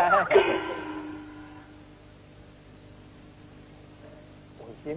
我。怪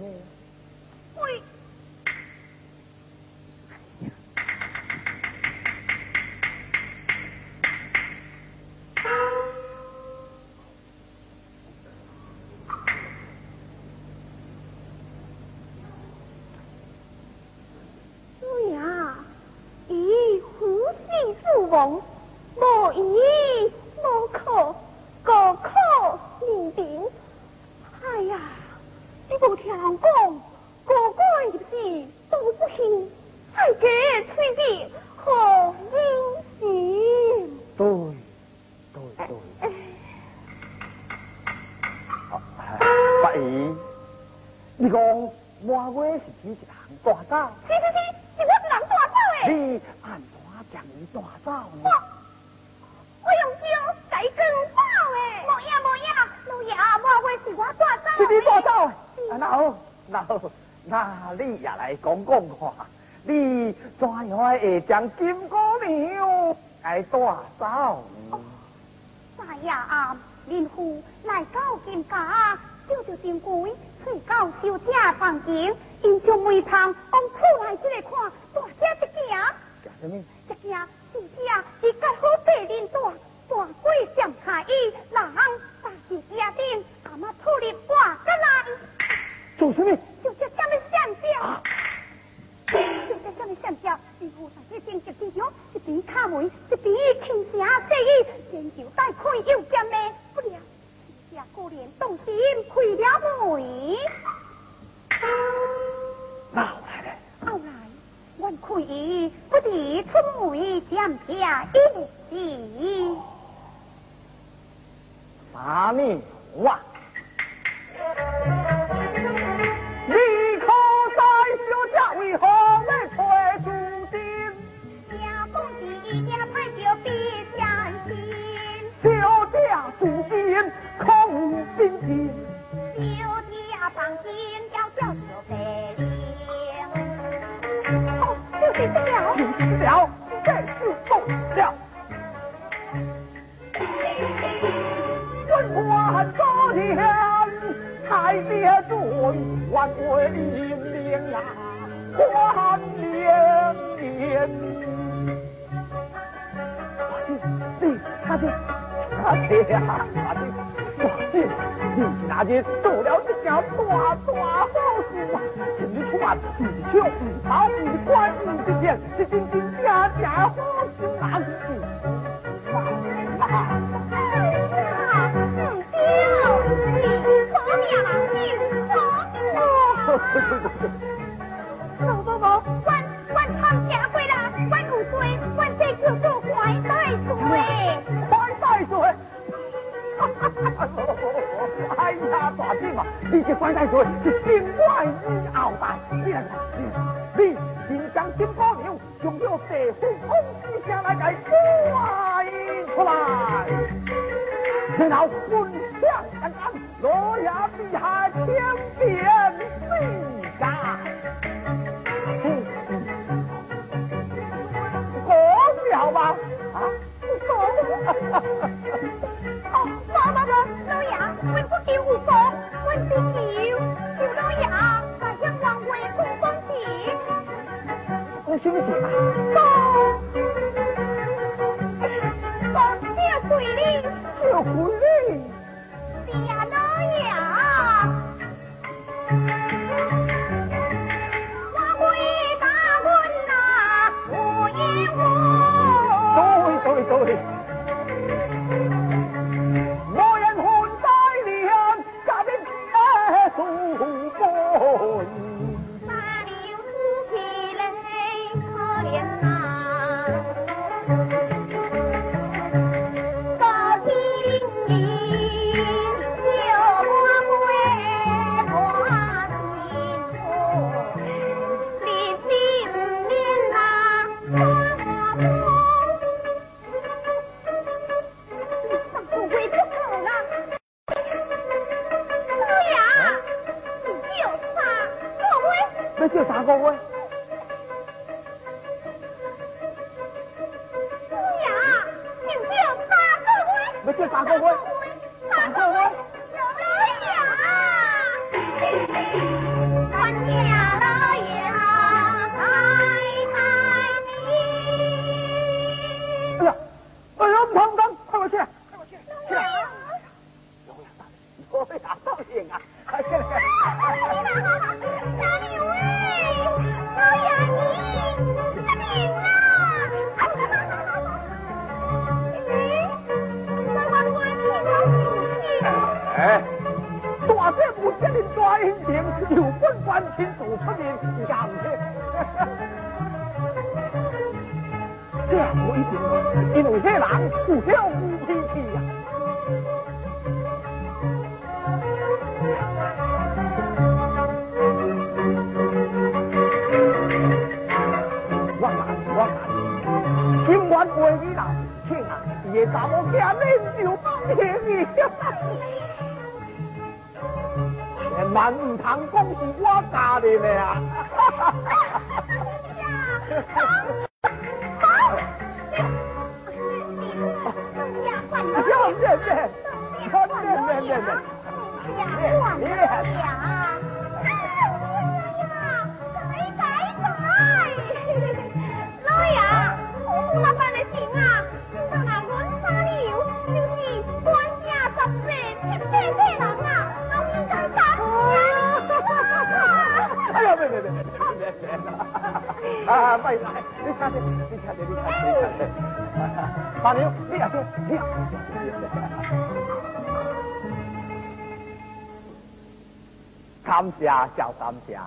叫三家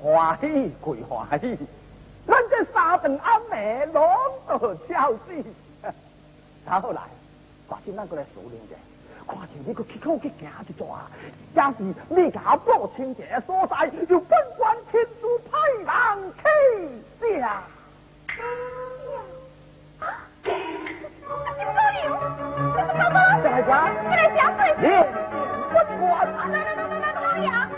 欢喜归欢喜，咱这三顿阿妹拢都笑死。然后来，把先咱过来数量者，看见你个去口去行一抓，要是你家报清这所在，就本官亲自派人去下。天啊！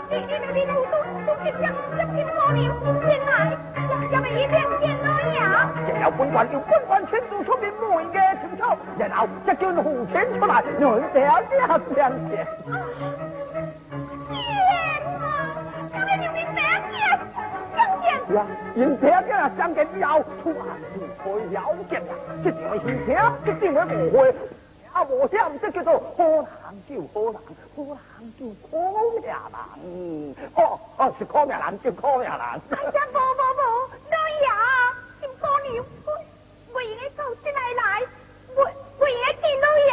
今日就明爹爹相见。是啊，因爹爹相见之后，出汉就可以了结了。这场的事情，一定会误会。啊，无想这叫做好人救好人，好人救苦命人。哦哦，是苦命人救苦命人。哎呀，不不不，老爷，金姑娘，我应该走进来来，我我应该见老爷，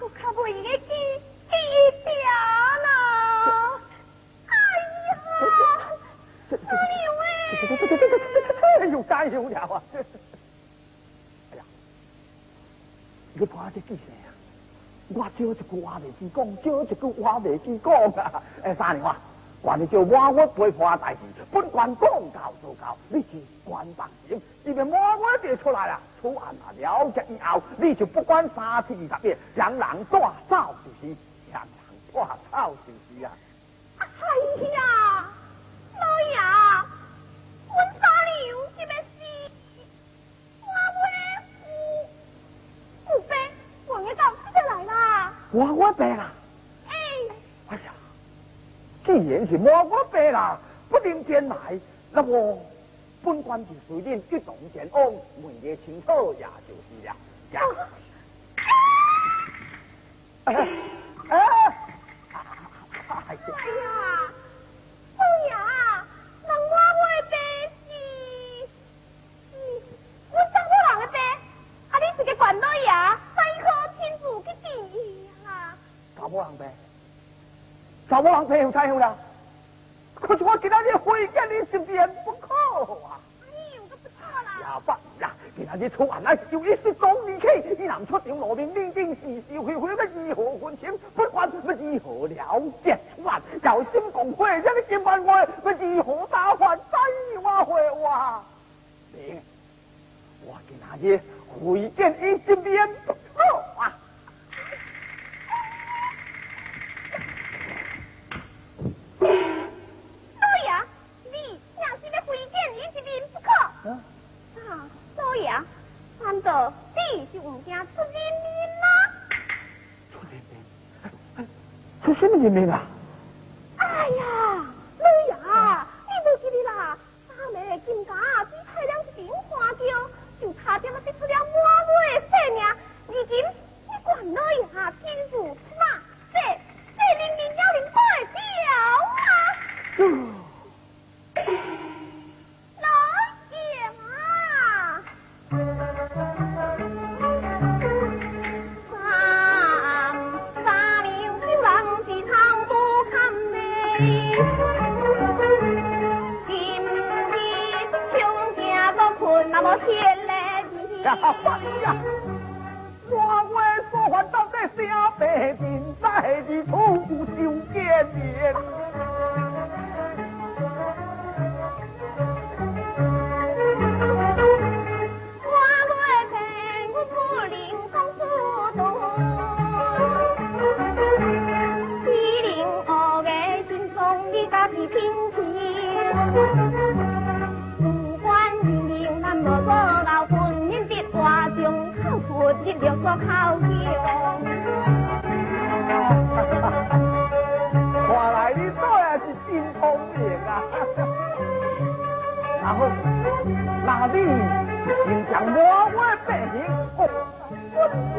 我可不应该见见一点啦。哎呀，姑娘喂。又加油了啊！哎呀，你看这记性啊！我少一句话未记讲，少一句话未记讲啊！哎，三年话，管你叫满我陪破代志，不管讲到做到，你是管放心。因为满我就出来了，出案啊了结以后，你就不管三七二十一，让人带走就是，让人带走就是啊！哎呀，老爷。我三娘这边是花花父父辈，王爷到这来啦。花花辈啦。哎。哎呀，既然是我我白啦，不能前来，那么本官就随您一同前往，问个清楚也就是了。呀。哎。哎呀，老爷。管老爷，再可亲自去见啊！查某人呗，查某人陪有太好了。可是我今仔日回见你身边不可啊！哎呦，都不错啦！呀，不呀，今仔日出案来就一时总离开，伊若出场露面，明定是是非非，要如何分清？不管要如何了结出案，要心共会，这个金万话，要如何打发？再话会话，明。我今仔日会见伊这边好啊！老爷，你若是要会见伊这边不可。啊，老爷，难道你就唔惊出人命吗？出人命？出什么人命啊？哎呀，老爷，你无记得啦？三妹金家只差两是顶花轿。就差点啊，得出了满尾的性命。如今你管老爷亲自出马，这这明明要人快掉啊！天来地呀！我为所犯到底下白天在的土就见面。那你就将我为百姓哦，我管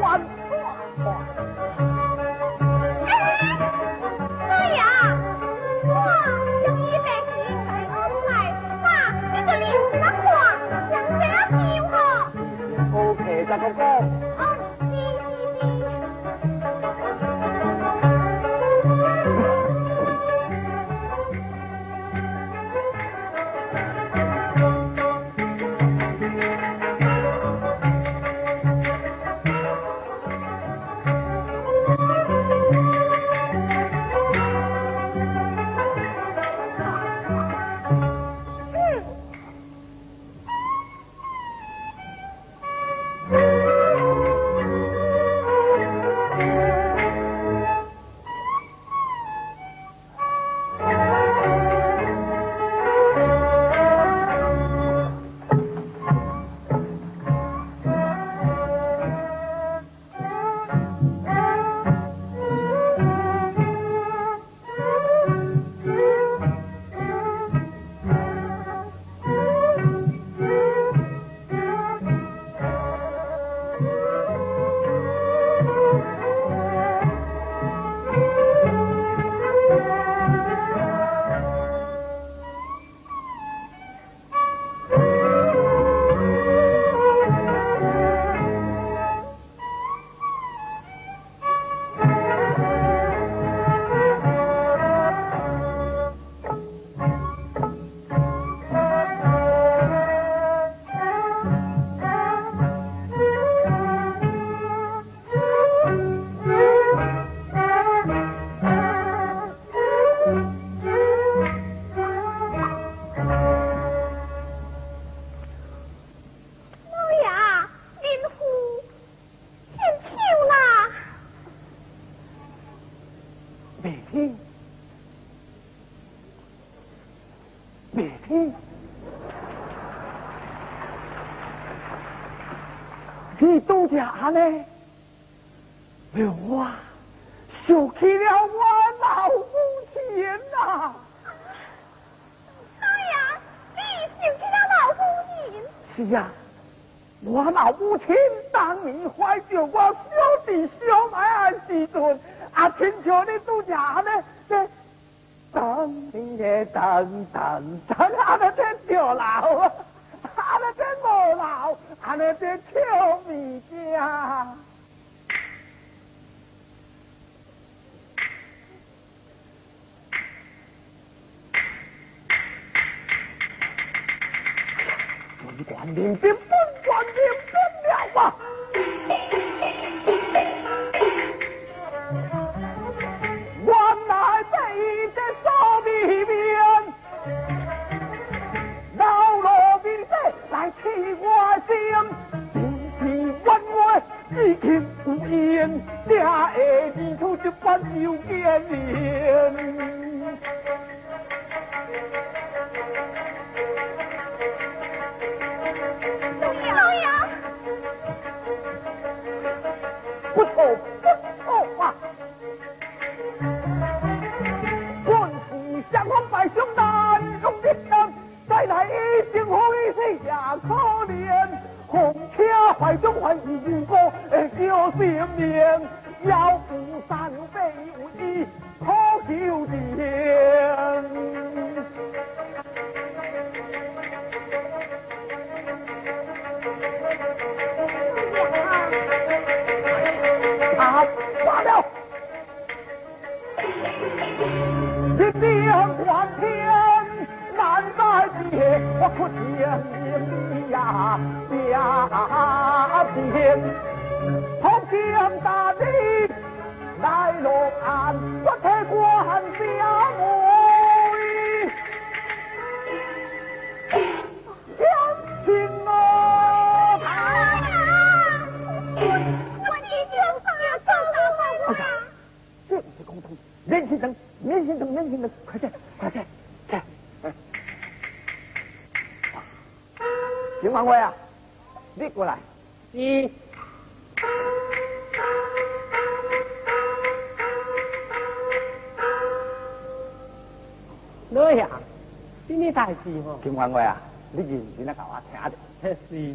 金环贵啊，你认真来教我听着。是，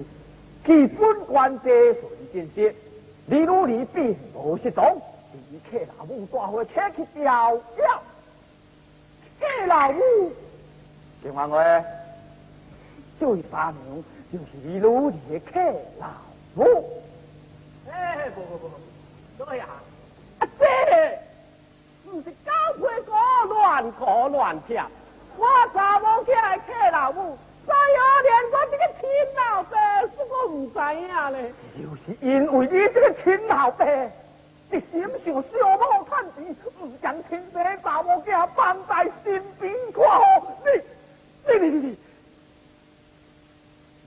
基本关节顺见识，你努力并无失踪。你客老母大伙车去调调，客老母，金环贵，最发明就是你努力的客老母。哎，不不不，这样，啊这，不是高配歌乱搞乱跳。我查某起来客老母，三二连我这个亲老爸，是我唔知影咧。就是因为你这个亲老爸，一心想小母趁钱，唔将亲生查某囝放在身边看好。你，你你你你，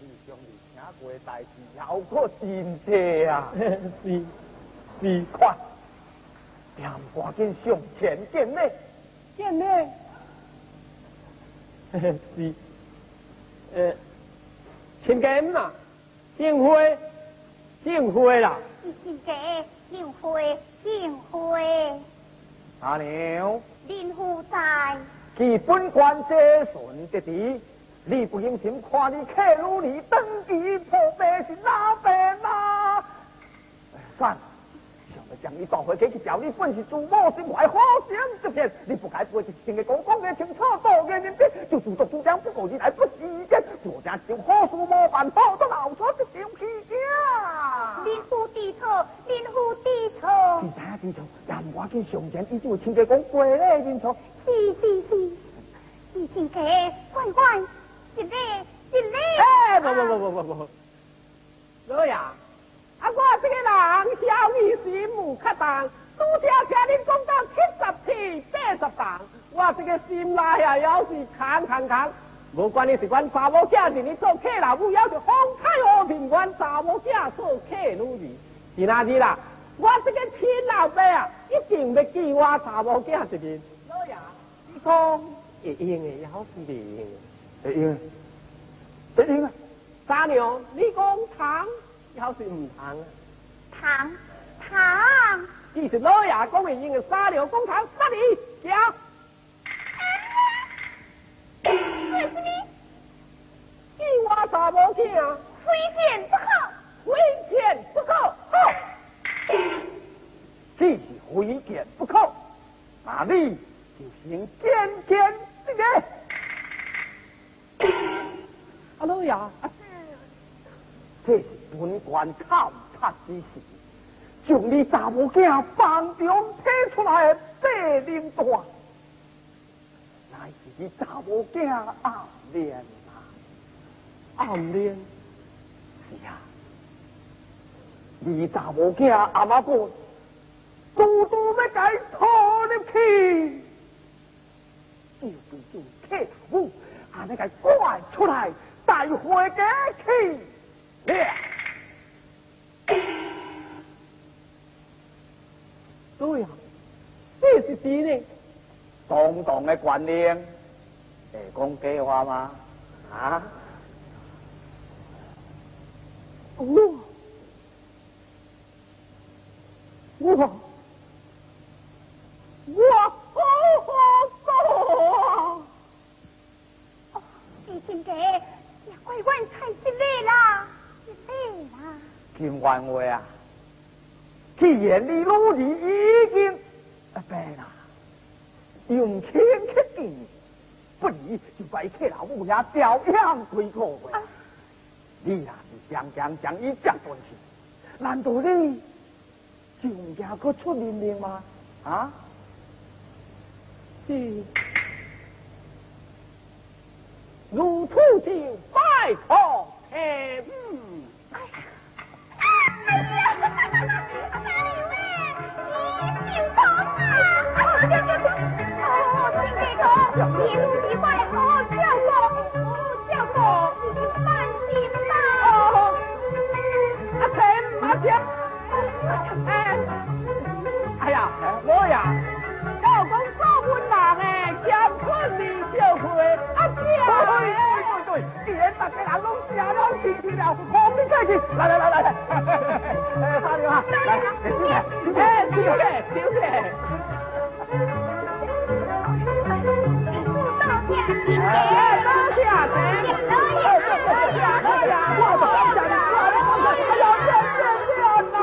你兄弟听过代志，有可真多啊！是是，快，点赶紧上前见礼，见礼。是，呃，请柬嘛，订婚，订婚啦。请柬，订婚，订婚。阿娘。林夫在。基本关节顺得地，你不用心看你客如你登基破病是哪病啦？算。将你带回家去教你本是祖母心怀好心之片，你不该不一听的公公的清楚多年人变，就主动主张不顾你来不时间，作家就好事没办好多老错就丢皮家。林父低头，林父低头。第三低头，但我跟上前伊就亲家讲过咧，认错。是是是，你亲家乖乖，一礼一礼。哎，不不不不不不，老爷。啊，我这个人小义心无恰当，拄则听你讲到七十七八十档，我这个心内啊要是空空空。无管你是阮查某囝是你做客老母，要是风采和平，阮查某囝做客女儿，是哪日啦？我这个亲老爸啊，一定要记我查某囝一面。老爷，你讲会用的，要是袂用。会用，会用啊！三娘，你讲糖，还是唔糖啊？糖糖，其实老爷讲的用的三娘讲糖，杀你叫。为什么？计我查某囝，非见不可，不可。好，既是非见不可，那你就先见见这个。阿老爷，这是本官考察之事，将你查某囝房中推出来的白领段，乃是你查某囝暗恋啊！暗恋是啊，你查某囝阿妈讲，拄拄要甲伊拖入去，就就就客头母，安尼甲伊赶出来，带回家去了。对啊，这是真的。当当的官令，会讲假话吗？啊？我我我好好哦，弟兄家也怪阮太失礼啦，失礼啦。金万话啊！既然你老儿已经啊病啦，用钱去治，不如就把伊客老母遐调养几个月。啊你若是强强将伊接回去，难道你就唔惊佢出命吗？啊？是如土就拜托天一路的快好照顾，好照顾，你就放心啦。哦，阿田阿田，哎，哎呀，我呀，我讲做阮人诶，乾坤里小会，阿姐，对对对，既然大家人拢吃了吃去了，我们再去，来来来来来，哎，大牛啊，来，哎，丢嘞丢嘞，哎，多谢阿田，哎，多谢阿田，我多谢你，我多谢，哎呀，谢谢谢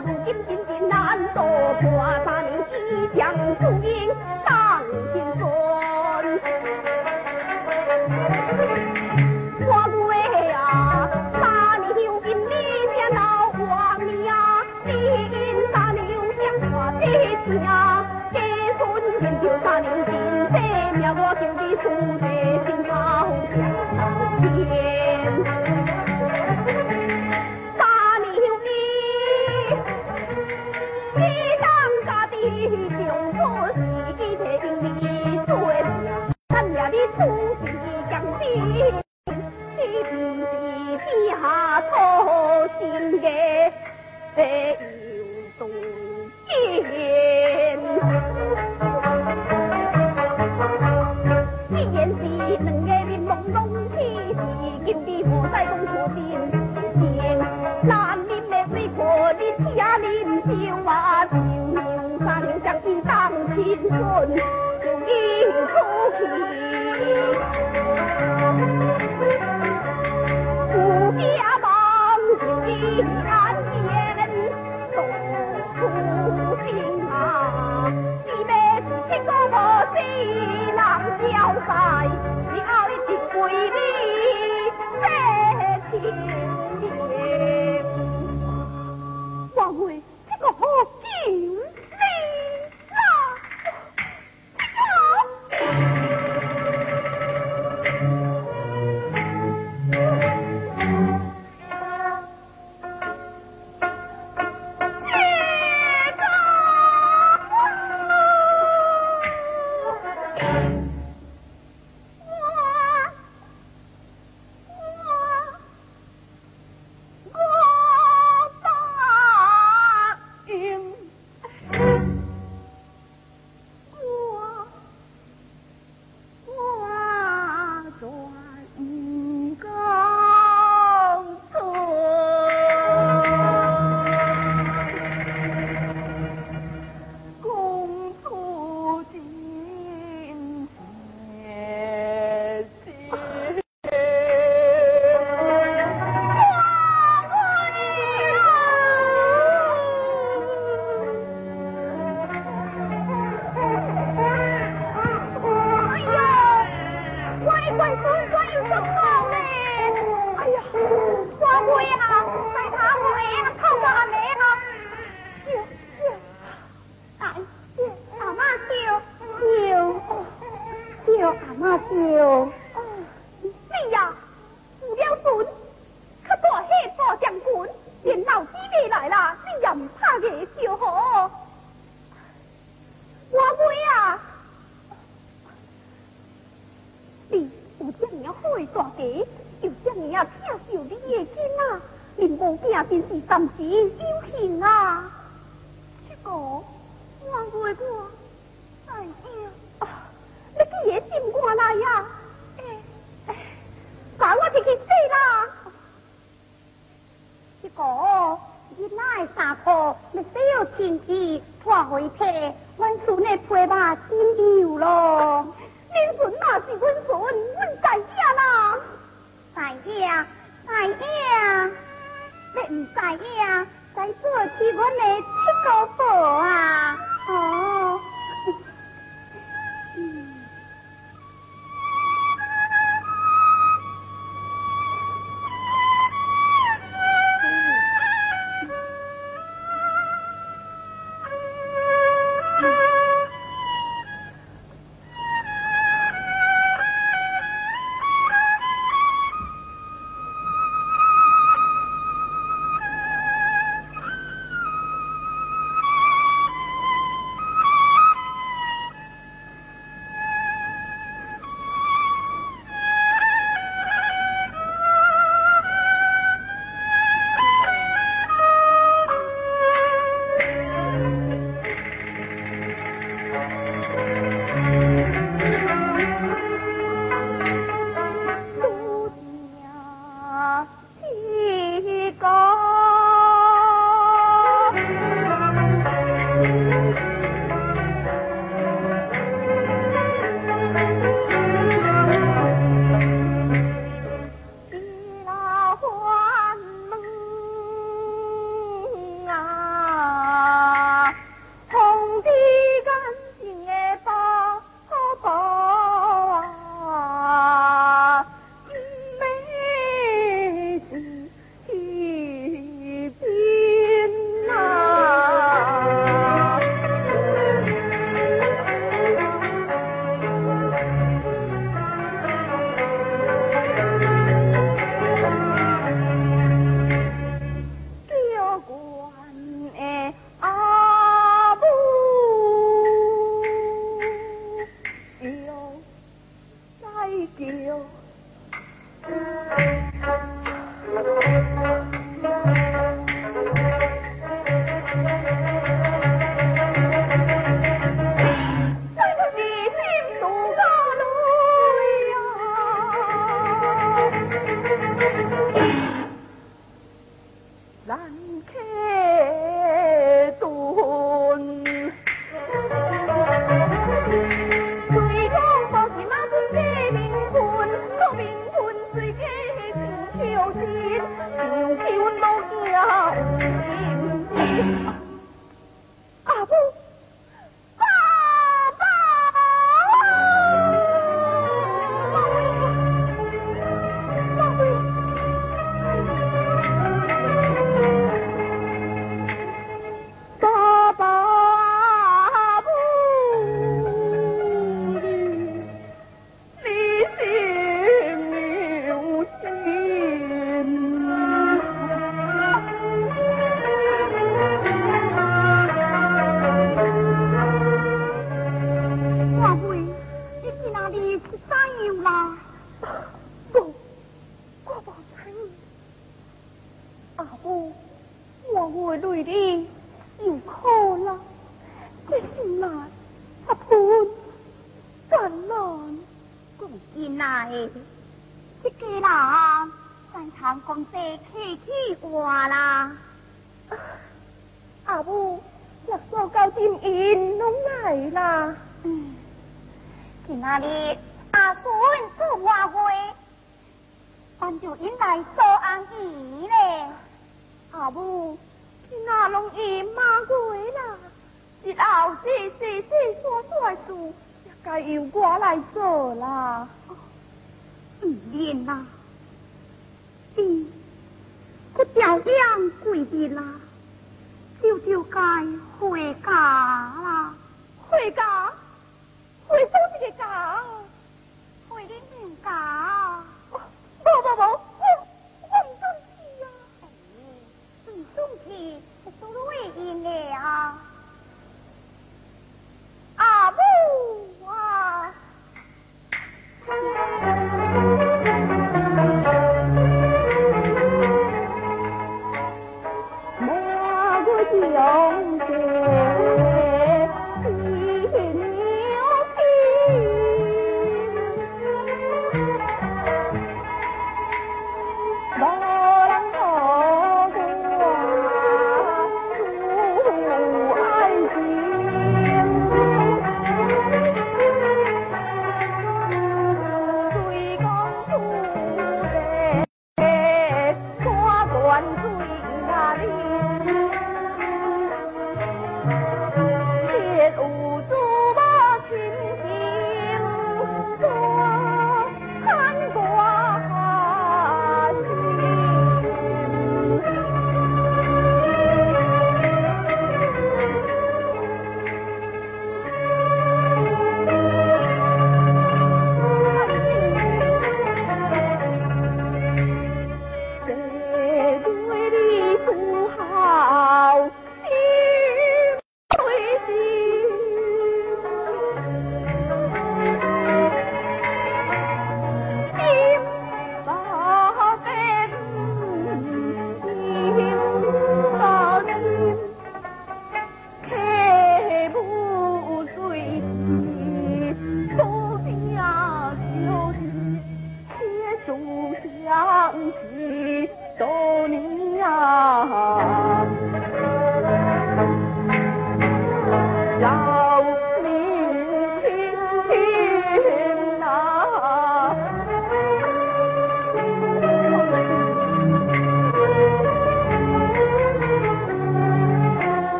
如今金今难躲破三。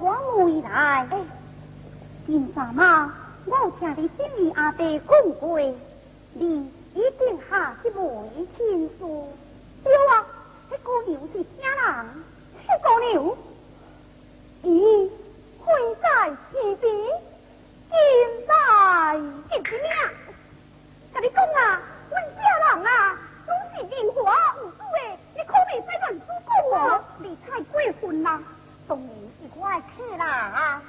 我未来，金三妈，我听你前面阿弟讲过，你一定下不为亲数。对啊，这姑娘是啥人？这姑娘，咦，开在天边，进来见见面。跟你讲啊，我家人啊，都是灵活有主的，你可未使乱说讲我。你太过分啦！东林一块去啦。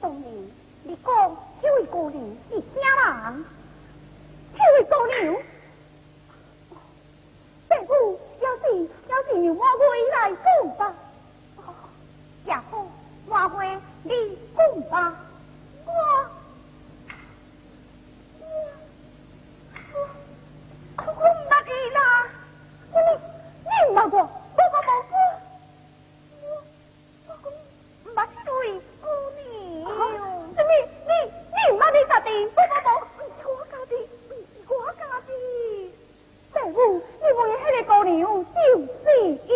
东林，你讲这位姑娘是啥人？这位姑娘，这不要是要是我回来讲吧。也好，我会你讲吧。我。我唔捌伊啦，你你唔捌我，我我冇过。姑娘。你你你唔捌你家己，我我无，唔是我家的，我家己。大夫，你问的迄个姑娘就是伊。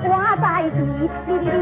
Wabah.